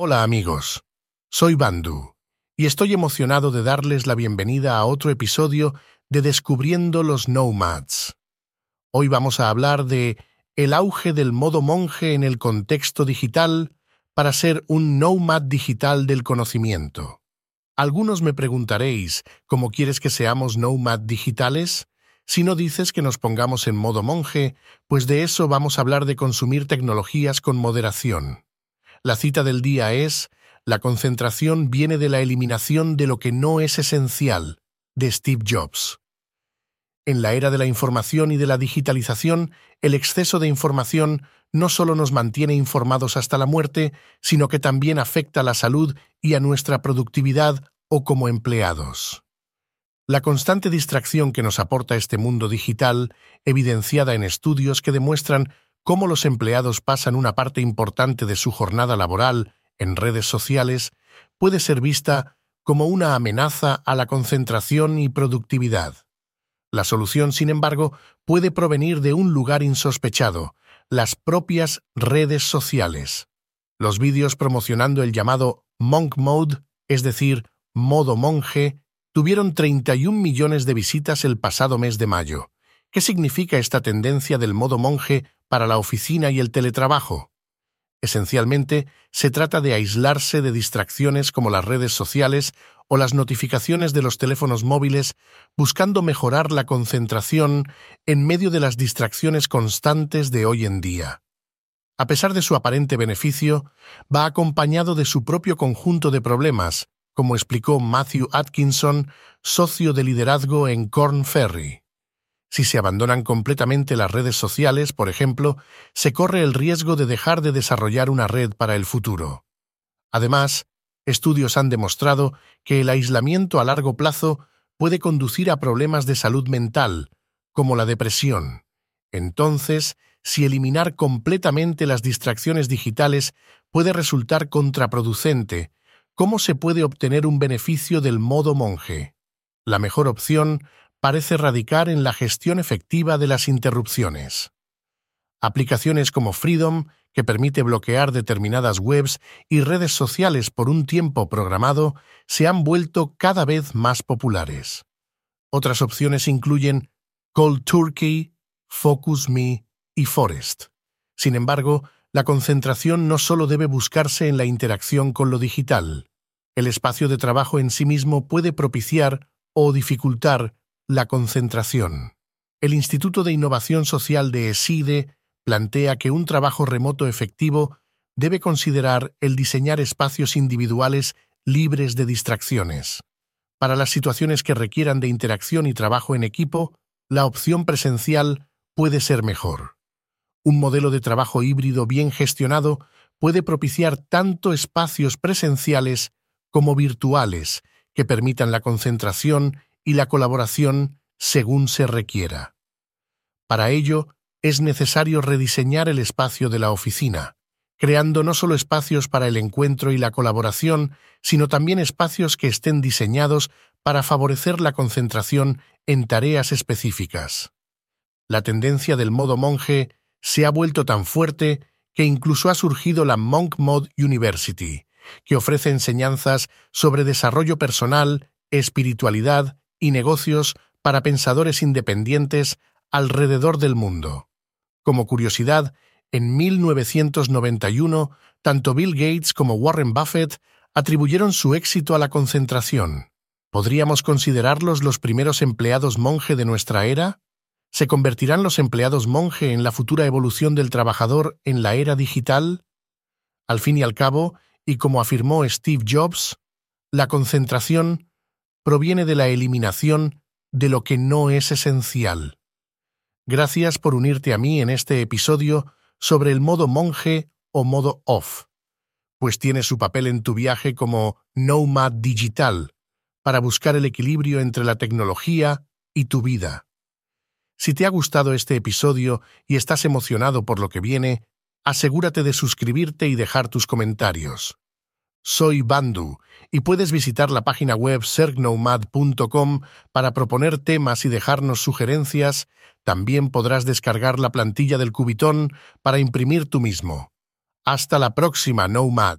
Hola amigos, soy Bandu y estoy emocionado de darles la bienvenida a otro episodio de Descubriendo los Nomads. Hoy vamos a hablar de el auge del modo monje en el contexto digital para ser un nomad digital del conocimiento. Algunos me preguntaréis, ¿cómo quieres que seamos nomad digitales? Si no dices que nos pongamos en modo monje, pues de eso vamos a hablar de consumir tecnologías con moderación. La cita del día es, la concentración viene de la eliminación de lo que no es esencial, de Steve Jobs. En la era de la información y de la digitalización, el exceso de información no solo nos mantiene informados hasta la muerte, sino que también afecta a la salud y a nuestra productividad o como empleados. La constante distracción que nos aporta este mundo digital, evidenciada en estudios que demuestran cómo los empleados pasan una parte importante de su jornada laboral en redes sociales, puede ser vista como una amenaza a la concentración y productividad. La solución, sin embargo, puede provenir de un lugar insospechado, las propias redes sociales. Los vídeos promocionando el llamado Monk Mode, es decir, modo monje, tuvieron 31 millones de visitas el pasado mes de mayo. ¿Qué significa esta tendencia del modo monje para la oficina y el teletrabajo? Esencialmente, se trata de aislarse de distracciones como las redes sociales o las notificaciones de los teléfonos móviles, buscando mejorar la concentración en medio de las distracciones constantes de hoy en día. A pesar de su aparente beneficio, va acompañado de su propio conjunto de problemas, como explicó Matthew Atkinson, socio de liderazgo en Corn Ferry. Si se abandonan completamente las redes sociales, por ejemplo, se corre el riesgo de dejar de desarrollar una red para el futuro. Además, estudios han demostrado que el aislamiento a largo plazo puede conducir a problemas de salud mental, como la depresión. Entonces, si eliminar completamente las distracciones digitales puede resultar contraproducente, ¿cómo se puede obtener un beneficio del modo monje? La mejor opción parece radicar en la gestión efectiva de las interrupciones. Aplicaciones como Freedom, que permite bloquear determinadas webs y redes sociales por un tiempo programado, se han vuelto cada vez más populares. Otras opciones incluyen Cold Turkey, Focus Me y Forest. Sin embargo, la concentración no solo debe buscarse en la interacción con lo digital. El espacio de trabajo en sí mismo puede propiciar o dificultar la concentración. El Instituto de Innovación Social de ESIDE plantea que un trabajo remoto efectivo debe considerar el diseñar espacios individuales libres de distracciones. Para las situaciones que requieran de interacción y trabajo en equipo, la opción presencial puede ser mejor. Un modelo de trabajo híbrido bien gestionado puede propiciar tanto espacios presenciales como virtuales que permitan la concentración y la colaboración según se requiera. Para ello, es necesario rediseñar el espacio de la oficina, creando no solo espacios para el encuentro y la colaboración, sino también espacios que estén diseñados para favorecer la concentración en tareas específicas. La tendencia del modo monje se ha vuelto tan fuerte que incluso ha surgido la Monk Mode University, que ofrece enseñanzas sobre desarrollo personal, espiritualidad y negocios para pensadores independientes alrededor del mundo. Como curiosidad, en 1991, tanto Bill Gates como Warren Buffett atribuyeron su éxito a la concentración. ¿Podríamos considerarlos los primeros empleados monje de nuestra era? ¿Se convertirán los empleados monje en la futura evolución del trabajador en la era digital? Al fin y al cabo, y como afirmó Steve Jobs, la concentración proviene de la eliminación de lo que no es esencial. Gracias por unirte a mí en este episodio sobre el modo monje o modo off. pues tiene su papel en tu viaje como Nomad Digital, para buscar el equilibrio entre la tecnología y tu vida. Si te ha gustado este episodio y estás emocionado por lo que viene, asegúrate de suscribirte y dejar tus comentarios. Soy Bandu y puedes visitar la página web sergnomad.com para proponer temas y dejarnos sugerencias. También podrás descargar la plantilla del Cubitón para imprimir tú mismo. Hasta la próxima, Nomad.